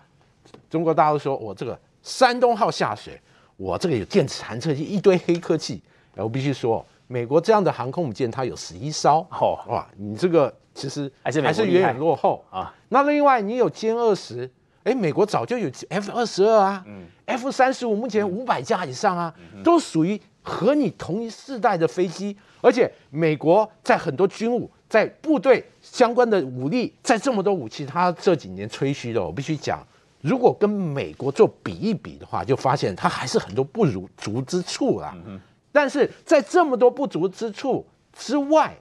中国大陆说我这个山东号下水，我这个有电子探测器，一堆黑科技。我必须说，美国这样的航空母舰它有十一艘，哦。哇，你这个其实还是美还是远远落后。啊。那另外你有歼二十，哎，美国早就有 F 二十二啊、f 三十五目前五百架以上啊，都属于和你同一世代的飞机，而且美国在很多军务、在部队相关的武力，在这么多武器，它这几年吹嘘的，我必须讲。如果跟美国做比一比的话，就发现它还是很多不如足之处啦。但是在这么多不足之处之外，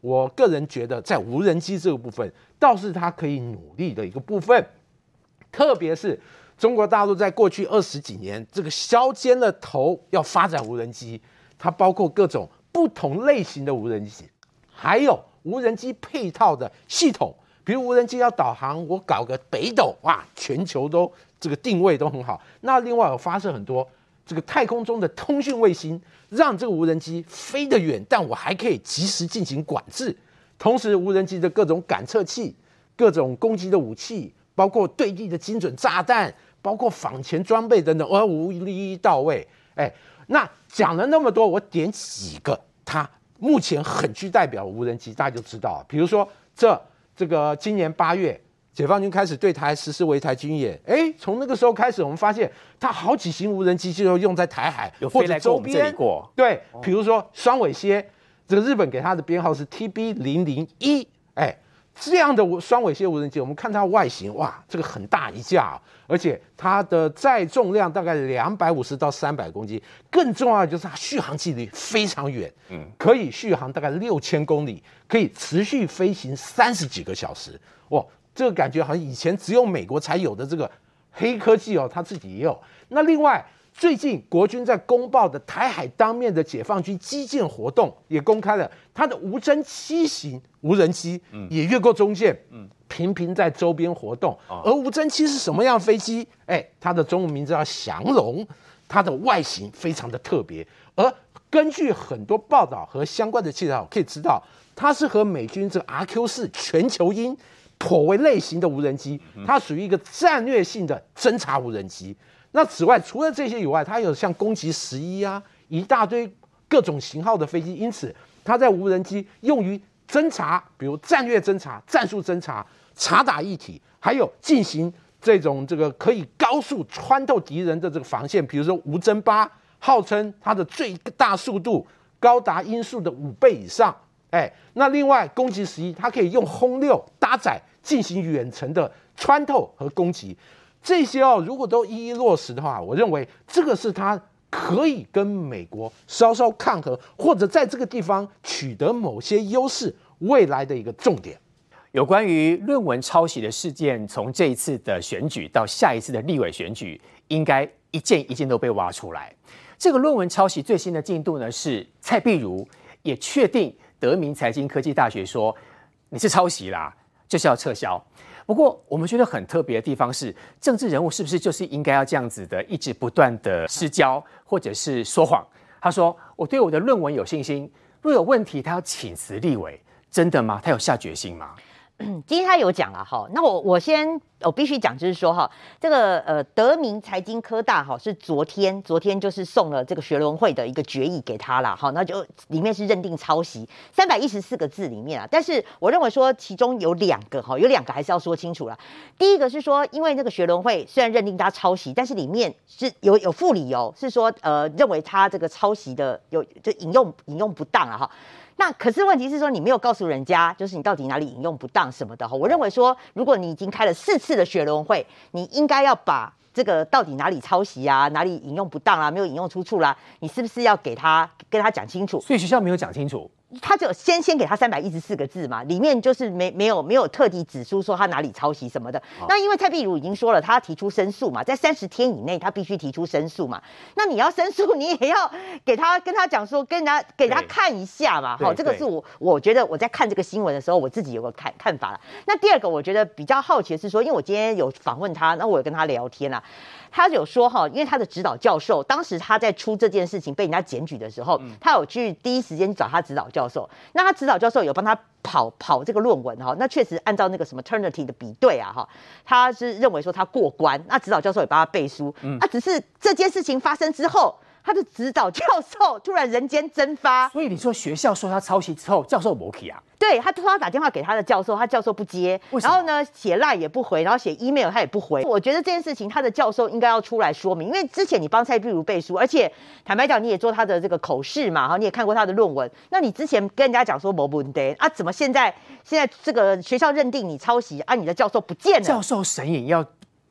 我个人觉得在无人机这个部分，倒是它可以努力的一个部分。特别是中国大陆在过去二十几年，这个削尖了头要发展无人机，它包括各种不同类型的无人机，还有无人机配套的系统，比如无人机要导航，我搞个北斗，哇，全球都这个定位都很好。那另外我发射很多这个太空中的通讯卫星，让这个无人机飞得远，但我还可以及时进行管制。同时，无人机的各种感测器、各种攻击的武器，包括对地的精准炸弹，包括仿前装备等等，而无一一到位。哎，那讲了那么多，我点几个它目前很具代表无人机，大家就知道。比如说，这这个今年八月，解放军开始对台实施围台军演，哎，从那个时候开始，我们发现它好几型无人机就用在台海有或者周飞来过我们这里边。过，对，比如说双尾蝎，这个日本给它的编号是 TB 零零一，哎，这样的无双尾蝎无人机，我们看它外形，哇，这个很大一架啊、而且它的载重量大概两百五十到三百公斤，更重要的就是它续航距离非常远，嗯，可以续航大概六千公里，可以持续飞行三十几个小时，哇，这个感觉好像以前只有美国才有的这个黑科技哦，他自己也有。那另外，最近国军在公报的台海当面的解放军基建活动也公开了，它的无侦七型无人机也越过中线，频频在周边活动。而无侦七是什么样的飞机？哎，它的中文名字叫翔龙，它的外形非常的特别。而根据很多报道和相关的介绍，可以知道它是和美军这个 RQ 四全球鹰颇为类型的无人机，它属于一个战略性的侦察无人机。那此外，除了这些以外，它有像攻击十一啊，一大堆各种型号的飞机，因此它在无人机用于侦察，比如战略侦察、战术侦察、查打一体，还有进行这种这个可以高速穿透敌人的这个防线，比如说无侦八，号称它的最大速度高达音速的五倍以上。哎，那另外攻击十一，它可以用轰六搭载进行远程的穿透和攻击。这些哦，如果都一一落实的话，我认为这个是它可以跟美国稍稍抗衡，或者在这个地方取得某些优势，未来的一个重点。有关于论文抄袭的事件，从这一次的选举到下一次的立委选举，应该一件一件都被挖出来。这个论文抄袭最新的进度呢，是蔡碧如也确定德明财经科技大学说你是抄袭啦，就是要撤销。不过我们觉得很特别的地方是，政治人物是不是就是应该要这样子的，一直不断的失焦或者是说谎？他说我对我的论文有信心，若有问题他要请辞立委，真的吗？他有下决心吗？今天他有讲了哈，那我我先我必须讲，就是说哈，这个呃德明财经科大哈是昨天昨天就是送了这个学伦会的一个决议给他了哈，那就里面是认定抄袭三百一十四个字里面啊，但是我认为说其中有两个哈，有两个还是要说清楚了。第一个是说，因为那个学伦会虽然认定他抄袭，但是里面是有有附理由，是说呃认为他这个抄袭的有就引用引用不当啊哈。那可是问题是说，你没有告诉人家，就是你到底哪里引用不当什么的哈。我认为说，如果你已经开了四次的学轮会，你应该要把这个到底哪里抄袭啊，哪里引用不当啊，没有引用出处啦，你是不是要给他跟他讲清楚？所以学校没有讲清楚。他就先先给他三百一十四个字嘛，里面就是没没有没有特地指出说他哪里抄袭什么的。那因为蔡碧如已经说了，他提出申诉嘛，在三十天以内他必须提出申诉嘛。那你要申诉，你也要给他跟他讲说，跟人家给他看一下嘛。好，这个是我我觉得我在看这个新闻的时候，我自己有个看看法了。那第二个，我觉得比较好奇的是说，因为我今天有访问他，那我有跟他聊天啊。他有说哈，因为他的指导教授当时他在出这件事情被人家检举的时候，他有去第一时间找他指导教教授。那他指导教授有帮他跑跑这个论文哈，那确实按照那个什么 Ternity 的比对啊哈，他是认为说他过关。那指导教授也帮他背书，啊，只是这件事情发生之后。他的指导教授突然人间蒸发，所以你说学校说他抄袭之后，教授没去啊？对他说他打电话给他的教授，他教授不接，然后呢写赖也不回，然后写 email 他也不回。我觉得这件事情他的教授应该要出来说明，因为之前你帮蔡碧如背书，而且坦白讲你也做他的这个口试嘛，哈，你也看过他的论文，那你之前跟人家讲说没问题啊，怎么现在现在这个学校认定你抄袭啊，你的教授不见了？教授神隐要。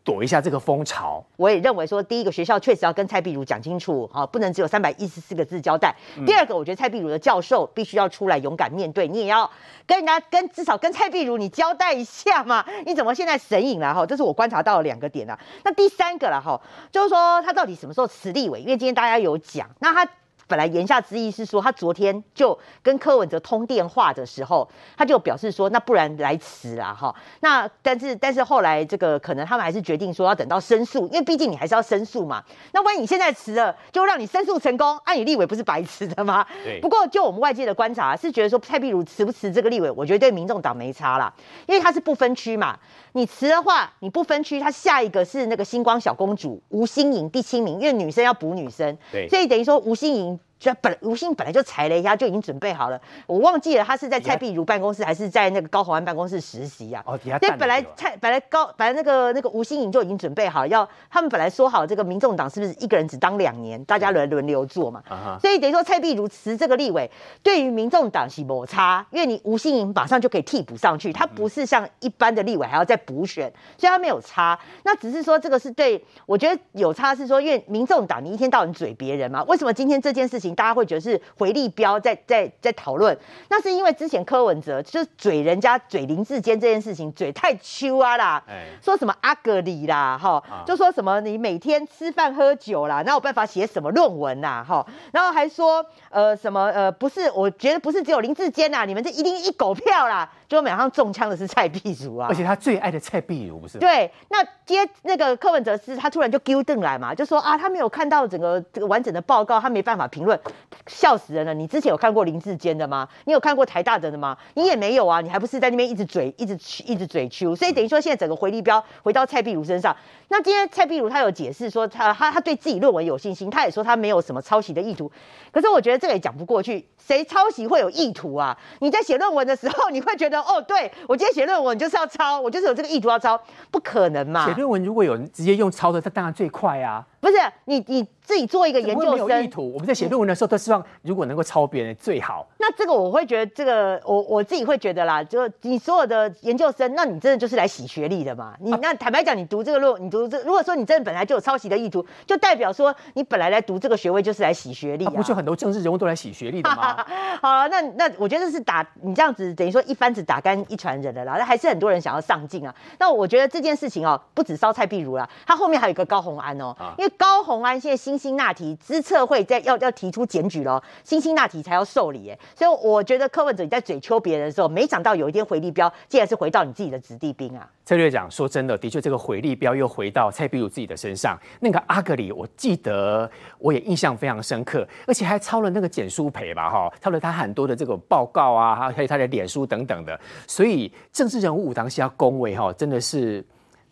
躲一下这个风潮，我也认为说，第一个学校确实要跟蔡碧如讲清楚，哈，不能只有三百一十四个字交代。第二个，我觉得蔡碧如的教授必须要出来勇敢面对，你也要跟人家跟至少跟蔡碧如你交代一下嘛，你怎么现在神隐了哈？这是我观察到的两个点啊。那第三个了哈，就是说他到底什么时候辞立委？因为今天大家有讲，那他。本来言下之意是说，他昨天就跟柯文哲通电话的时候，他就表示说，那不然来辞啦，哈。那但是但是后来这个可能他们还是决定说要等到申诉，因为毕竟你还是要申诉嘛。那万一你现在辞了，就让你申诉成功，按你立委不是白辞的吗？对。不过就我们外界的观察是觉得说，蔡壁如辞不辞这个立委，我觉得对民众党没差啦，因为他是不分区嘛。你辞的话，你不分区，他下一个是那个星光小公主吴心颖第七名，因为女生要补女生，对，所以等于说吴心颖。就本吴昕本来就踩了一下，就已经准备好了。我忘记了他是在蔡碧如办公室还是在那个高鸿安办公室实习啊？哦，对，本来蔡本来高本来那个那个吴昕颖就已经准备好要，他们本来说好这个民众党是不是一个人只当两年，大家轮轮流做嘛？所以等于说蔡碧如辞这个立委，对于民众党是摩擦，因为你吴昕颖马上就可以替补上去，他不是像一般的立委还要再补选，所以他没有差。那只是说这个是对我觉得有差是说，因为民众党你一天到晚嘴别人嘛，为什么今天这件事情大家会觉得是？回力标在在在讨论，那是因为之前柯文哲就是嘴人家嘴林志坚这件事情，嘴太秋啊啦，说什么阿格里啦，哈，就说什么你每天吃饭喝酒啦，哪有办法写什么论文呐，哈，然后还说呃什么呃不是，我觉得不是只有林志坚呐，你们这一定一狗票啦，就马上中枪的是蔡壁如啊，而且他最爱的蔡壁如不是？对，那接那个柯文哲是他突然就丢邓来嘛，就说啊他没有看到整个这个完整的报告，他没办法评论，笑死。人了！你之前有看过林志坚的吗？你有看过台大的的吗？你也没有啊！你还不是在那边一直嘴，一直一直嘴秋，所以等于说现在整个回力标回到蔡壁如身上。那今天蔡壁如他有解释说，他他他对自己论文有信心，他也说他没有什么抄袭的意图。可是我觉得这个也讲不过去，谁抄袭会有意图啊？你在写论文的时候，你会觉得哦，对我今天写论文就是要抄，我就是有这个意图要抄，不可能嘛？写论文如果有人直接用抄的，这当然最快啊。不是你你自己做一个研究生，意图。我们在写论文的时候都希望，如果能够抄别人最好。那这个我会觉得，这个我我自己会觉得啦，就你所有的研究生，那你真的就是来洗学历的嘛？你那坦白讲，你读这个论，你读这，如果说你真的本来就有抄袭的意图，就代表说你本来来读这个学位就是来洗学历啊。不就很多政治人物都来洗学历的吗？好，那那我觉得是打你这样子，等于说一竿子打干一船人的啦。那还是很多人想要上进啊。那我觉得这件事情哦，不止烧菜壁如啦，他后面还有一个高红安哦，因为高红安现在辛辛那提资策会在要要提出检举了，辛辛那提才要受理哎，所以我觉得柯文哲你在嘴抽别人的时候，没想到有一天回力标竟然是回到你自己的子弟兵啊。蔡略长说真的，的确这个回力标又回到蔡壁如自己的身上。那个阿格里，我记得我也印象非常深刻，而且还抄了那个简书培吧哈，抄了他很多的这个报告啊，还有他的脸书等等的。所以政治人物武当是要恭维哈，真的是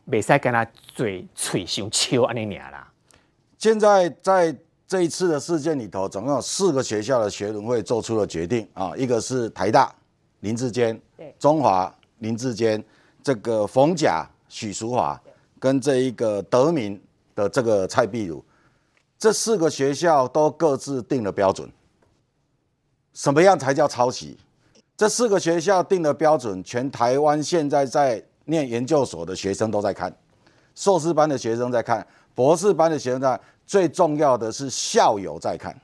没使跟他嘴嘴上秋安尼娘啦。现在在这一次的事件里头，总共有四个学校的学伦会做出了决定啊，一个是台大林志坚，对，中华林志坚，这个冯甲许淑华，跟这一个德明的这个蔡碧如，这四个学校都各自定了标准，什么样才叫抄袭？这四个学校定的标准，全台湾现在在念研究所的学生都在看，硕士班的学生在看。博士班的学生在，最重要的是校友在看。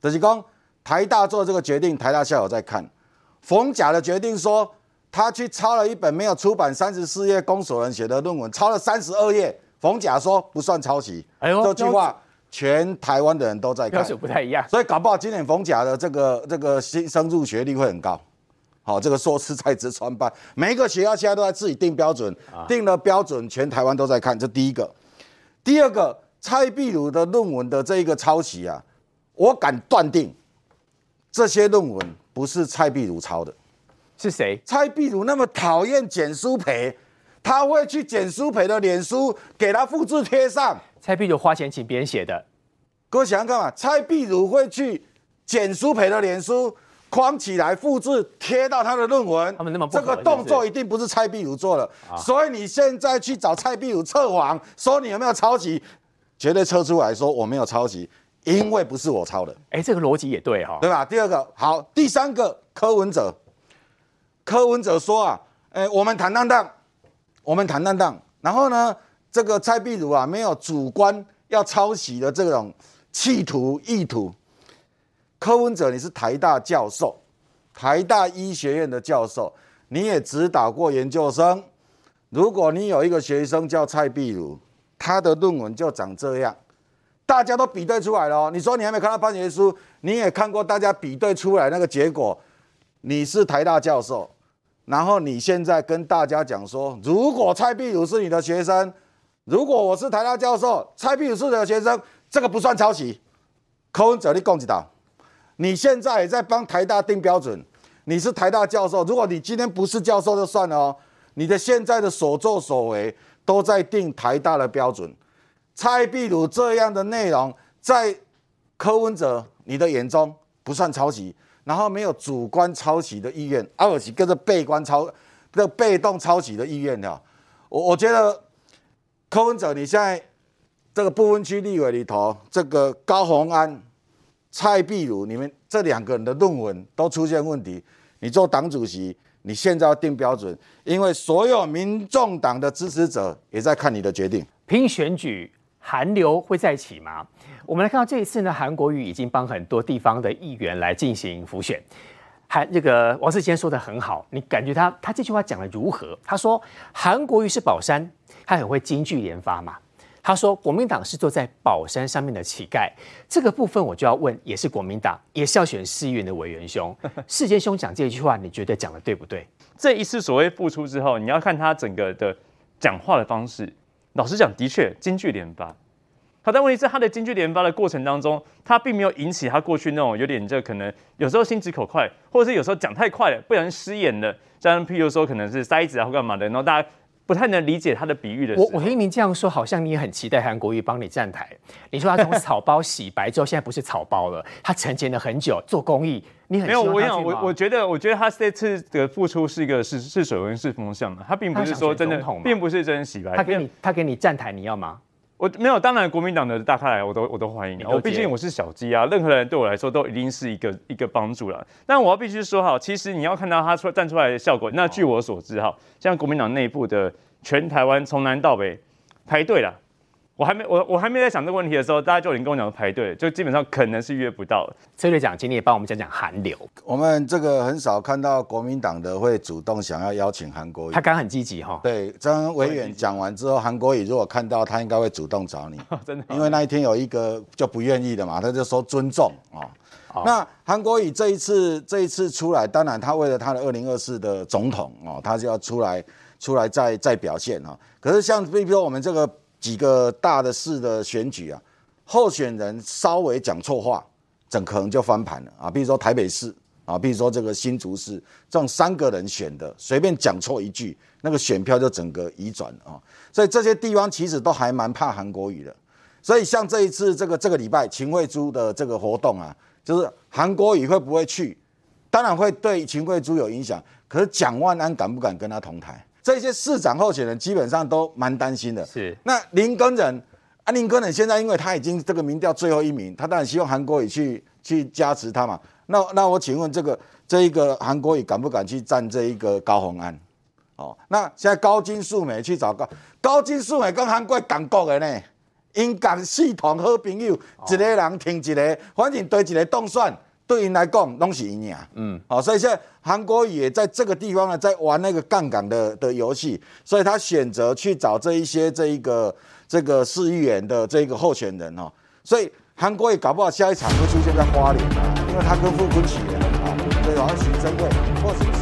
德是讲台大做这个决定，台大校友在看。冯甲的决定说，他去抄了一本没有出版三十四页公所人写的论文，抄了三十二页。冯甲说不算抄袭。哎呦，这句话全台湾的人都在看，标准不太一样。所以搞不好今年冯甲的这个这个新生入学率会很高。好，这个硕士在职专班，每一个学校现在都在自己定标准，定了标准，全台湾都在看。这第一个。第二个蔡壁如的论文的这一个抄袭啊，我敢断定，这些论文不是蔡壁如抄的，是谁？蔡壁如那么讨厌简书培，他会去简书培的脸书给他复制贴上。蔡壁如花钱请别人写的，各位想想看嘛，蔡壁如会去简书培的脸书框起来复制贴到他的论文，他们那么不这个动作一定不是蔡壁如做的，所以你现在去找蔡壁如测谎，说你有没有抄袭，绝对测出来说我没有抄袭，因为不是我抄的。哎，这个逻辑也对哈、对吧？第二个好，第三个柯文哲，柯文哲说啊，哎，我们坦荡荡，我们坦荡荡。然后呢，这个蔡壁如啊，没有主观要抄袭的这种企图意图。柯文哲，你是台大教授，台大医学院的教授，你也指导过研究生。如果你有一个学生叫蔡壁如，他的论文就长这样。大家都比对出来了哦。你说你还没看到判决书，你也看过大家比对出来那个结果。你是台大教授，然后你现在跟大家讲说，如果蔡壁如是你的学生，如果我是台大教授，蔡壁如是你的学生，这个不算抄袭。柯文哲，你讲一道，你现在也在帮台大定标准。你是台大教授，如果你今天不是教授就算了哦，你的现在的所作所为都在定台大的标准。蔡壁如这样的内容，在柯文哲你的眼中不算抄袭，然后没有主观抄袭的意愿，而且跟着被观抄的被动抄袭的意愿的。我我觉得柯文哲你现在这个不分区立委里头，这个高虹安、蔡壁如，你们这两个人的论文都出现问题，你做党主席，你现在要定标准，因为所有民众党的支持者也在看你的决定。拼选举。韩流会再起吗？我们来看到这一次呢，韩国瑜已经帮很多地方的议员来进行辅选。韩这个王世坚说的很好，你感觉他他这句话讲的如何？他说韩国瑜是宝山，他很会京剧研发嘛。他说国民党是坐在宝山上面的乞丐，这个部分我就要问，也是国民党，也是要选市议员的委员兄。世坚兄讲这句话，你觉得讲的对不对？这一次所谓复出之后，你要看他整个的讲话的方式。老实讲，的确京剧连发。好，但问题是他的京剧连发的过程当中，他并没有引起他过去那种有点这可能有时候心直口快，或者是有时候讲太快了，不小心失言了，像譬如说可能是塞子啊或干嘛的，然后大家不太能理解他的比喻的。我我听您这样说，好像你也很期待韩国瑜帮你站台。你说他从草包洗白之后，现在不是草包了，他沉潜了很久做公益。你很没有，我想我我觉得，我觉得他这次的付出是一个是是水温是风向的，他并不是说真的，并不是真洗白。他给你他给你站台，你要吗？我没有，当然国民党的大咖来，我都我都欢迎。我毕竟我是小鸡啊，任何人对我来说都一定是一个一个帮助了。但我要必须说哈，其实你要看到他出站出来的效果，那据我所知哈，像国民党内部的全台湾从南到北排队了。我还没我我还没在想这个问题的时候，大家就已经跟我讲排队，就基本上可能是约不到了。崔队长，请你也帮我们讲讲韩流。我们这个很少看到国民党的会主动想要邀请韩国瑜，他刚很积极哈。对，张委员讲完之后，韩国瑜如果看到他，应该会主动找你，真的。因为那一天有一个就不愿意的嘛，他就说尊重啊。那韩国瑜这一次这一次出来，当然他为了他的二零二四的总统哦，他就要出来出来再再表现哈。可是像比如说我们这个。几个大的市的选举啊，候选人稍微讲错话，整可能就翻盘了啊。比如说台北市啊，比如说这个新竹市，这种三个人选的，随便讲错一句，那个选票就整个移转啊。所以这些地方其实都还蛮怕韩国语的。所以像这一次这个这个礼拜秦惠珠的这个活动啊，就是韩国语会不会去？当然会对秦惠珠有影响，可是蒋万安敢不敢跟他同台？这些市长候选人基本上都蛮担心的。是，那林根人啊，林根人现在因为他已经这个民调最后一名，他当然希望韩国瑜去去加持他嘛。那那我请问这个这一个韩国瑜敢不敢去站这一个高鸿安？哦，那现在高金素梅去找高高金素梅跟韩国港国的呢，因港系统好朋友，一个人听一个，反正对一个动算。对人来讲，拢是赢啊。嗯，好，所以现在韩国也在这个地方呢，在玩那个杠杆的的游戏，所以他选择去找这一些这一个这个市议员的这个候选人哦，所以韩国也搞不好下一场会出现在花莲啊，因为他跟傅昆萁啊，对，好像徐珍贵或者是曹。